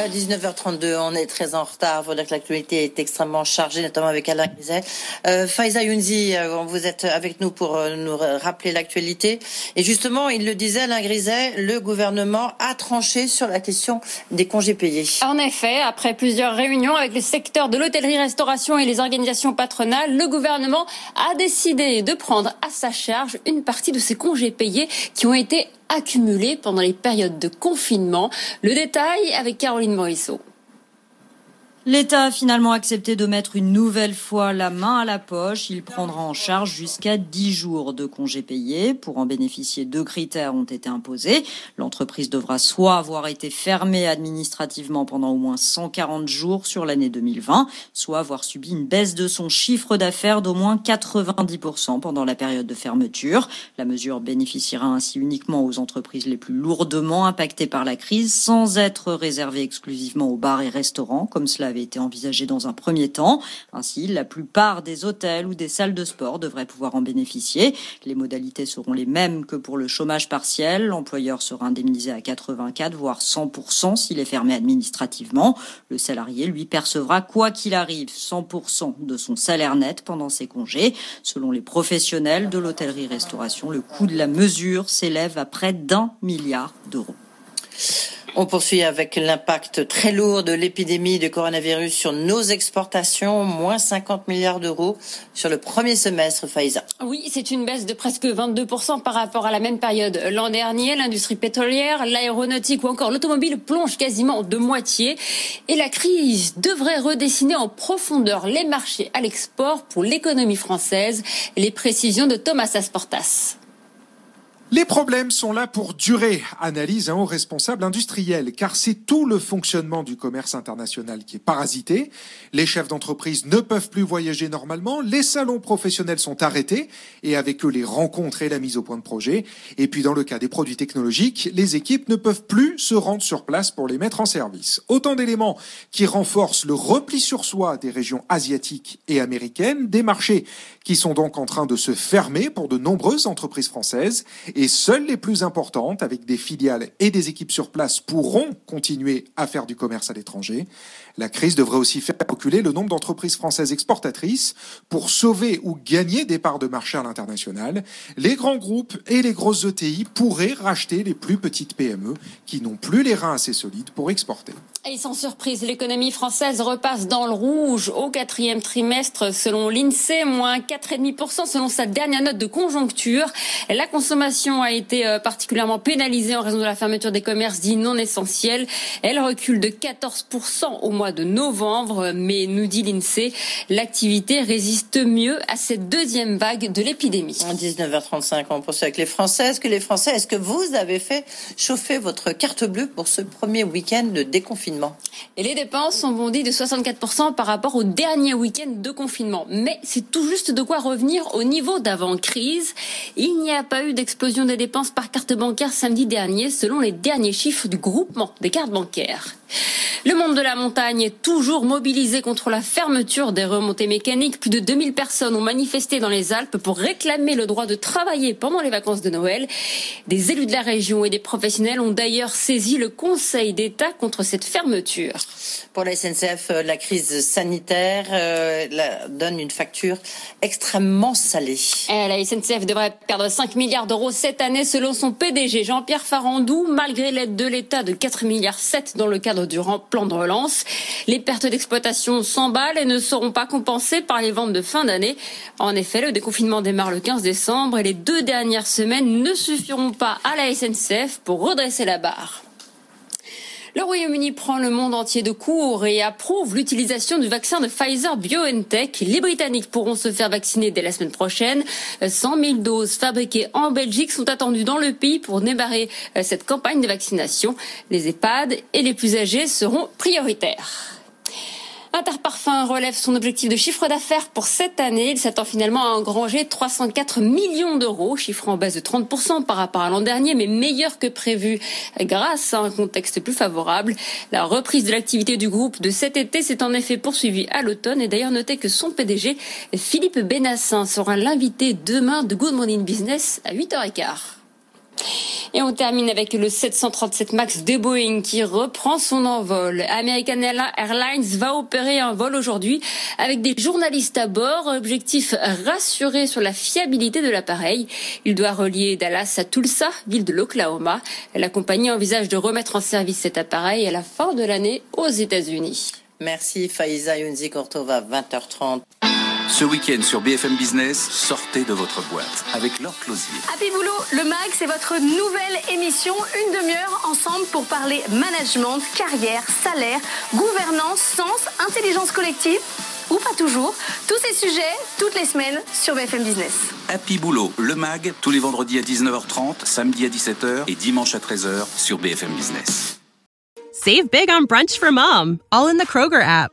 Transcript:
À 19h32, on est très en retard. Dire que l'actualité est extrêmement chargée, notamment avec Alain Griset. Euh, Faiza Younzi, euh, vous êtes avec nous pour euh, nous rappeler l'actualité. Et justement, il le disait, Alain Griset, le gouvernement a tranché sur la question des congés payés. En effet, après plusieurs réunions avec les secteurs de l'hôtellerie-restauration et les organisations patronales, le gouvernement a décidé de prendre à sa charge une partie de ces congés payés qui ont été accumulés pendant les périodes de confinement. Le détail avec Caroline Morisseau. L'État a finalement accepté de mettre une nouvelle fois la main à la poche. Il prendra en charge jusqu'à 10 jours de congés payés. Pour en bénéficier, deux critères ont été imposés. L'entreprise devra soit avoir été fermée administrativement pendant au moins 140 jours sur l'année 2020, soit avoir subi une baisse de son chiffre d'affaires d'au moins 90% pendant la période de fermeture. La mesure bénéficiera ainsi uniquement aux entreprises les plus lourdement impactées par la crise, sans être réservée exclusivement aux bars et restaurants, comme cela avait été envisagé dans un premier temps. Ainsi, la plupart des hôtels ou des salles de sport devraient pouvoir en bénéficier. Les modalités seront les mêmes que pour le chômage partiel. L'employeur sera indemnisé à 84 voire 100% s'il est fermé administrativement. Le salarié, lui, percevra quoi qu'il arrive 100% de son salaire net pendant ses congés. Selon les professionnels de l'hôtellerie-restauration, le coût de la mesure s'élève à près d'un milliard d'euros. On poursuit avec l'impact très lourd de l'épidémie de coronavirus sur nos exportations, moins 50 milliards d'euros sur le premier semestre, Faïza. Oui, c'est une baisse de presque 22% par rapport à la même période l'an dernier. L'industrie pétrolière, l'aéronautique ou encore l'automobile plongent quasiment de moitié. Et la crise devrait redessiner en profondeur les marchés à l'export pour l'économie française. Les précisions de Thomas Asportas. Les problèmes sont là pour durer, analyse un haut responsable industriel, car c'est tout le fonctionnement du commerce international qui est parasité. Les chefs d'entreprise ne peuvent plus voyager normalement, les salons professionnels sont arrêtés, et avec eux les rencontres et la mise au point de projet. Et puis dans le cas des produits technologiques, les équipes ne peuvent plus se rendre sur place pour les mettre en service. Autant d'éléments qui renforcent le repli sur soi des régions asiatiques et américaines, des marchés qui sont donc en train de se fermer pour de nombreuses entreprises françaises seules les plus importantes, avec des filiales et des équipes sur place, pourront continuer à faire du commerce à l'étranger. La crise devrait aussi faire reculer le nombre d'entreprises françaises exportatrices pour sauver ou gagner des parts de marché à l'international. Les grands groupes et les grosses ETI pourraient racheter les plus petites PME qui n'ont plus les reins assez solides pour exporter. Et sans surprise, l'économie française repasse dans le rouge au quatrième trimestre selon l'INSEE, moins 4,5% selon sa dernière note de conjoncture. La consommation a été euh, particulièrement pénalisée en raison de la fermeture des commerces dits non essentiels. Elle recule de 14% au mois de novembre, mais nous dit l'INSEE, l'activité résiste mieux à cette deuxième vague de l'épidémie. 19h35, on poursuit avec les Français. Est-ce que les Français, est-ce que vous avez fait chauffer votre carte bleue pour ce premier week-end de déconfinement? Et les dépenses ont bondi de 64% par rapport au dernier week-end de confinement. Mais c'est tout juste de quoi revenir au niveau d'avant-crise. Il n'y a pas eu d'explosion des dépenses par carte bancaire samedi dernier, selon les derniers chiffres du groupement des cartes bancaires. Le monde de la montagne est toujours mobilisé contre la fermeture des remontées mécaniques. Plus de 2000 personnes ont manifesté dans les Alpes pour réclamer le droit de travailler pendant les vacances de Noël. Des élus de la région et des professionnels ont d'ailleurs saisi le Conseil d'État contre cette fermeture. Pour la SNCF, euh, la crise sanitaire euh, donne une facture extrêmement salée. Eh, la SNCF devrait perdre 5 milliards d'euros cette année selon son PDG Jean-Pierre Farandou, malgré l'aide de l'État de 4 milliards 7 dans le cadre du plan de relance. Les pertes d'exploitation s'emballent et ne seront pas compensées par les ventes de fin d'année. En effet, le déconfinement démarre le 15 décembre et les deux dernières semaines ne suffiront pas à la SNCF pour redresser la barre. Le Royaume-Uni prend le monde entier de court et approuve l'utilisation du vaccin de Pfizer BioNTech. Les Britanniques pourront se faire vacciner dès la semaine prochaine. 100 000 doses fabriquées en Belgique sont attendues dans le pays pour démarrer euh, cette campagne de vaccination. Les EHPAD et les plus âgés seront prioritaires. Interparfum relève son objectif de chiffre d'affaires pour cette année. Il s'attend finalement à engranger 304 millions d'euros, chiffre en baisse de 30% par rapport à l'an dernier, mais meilleur que prévu grâce à un contexte plus favorable. La reprise de l'activité du groupe de cet été s'est en effet poursuivie à l'automne et d'ailleurs noté que son PDG, Philippe Benassin, sera l'invité demain de Good Morning Business à 8h15. Et on termine avec le 737 MAX de Boeing qui reprend son envol. American Airlines va opérer un vol aujourd'hui avec des journalistes à bord. Objectif rassurer sur la fiabilité de l'appareil. Il doit relier Dallas à Tulsa, ville de l'Oklahoma. La compagnie envisage de remettre en service cet appareil à la fin de l'année aux États-Unis. Merci Faiza Younzi Kortova, 20h30. Ce week-end sur BFM Business, sortez de votre boîte avec Laure Closier. Happy Boulot, le MAG, c'est votre nouvelle émission. Une demi-heure ensemble pour parler management, carrière, salaire, gouvernance, sens, intelligence collective ou pas toujours. Tous ces sujets, toutes les semaines sur BFM Business. Happy Boulot, le MAG, tous les vendredis à 19h30, samedi à 17h et dimanche à 13h sur BFM Business. Save big on brunch for mom, all in the Kroger app.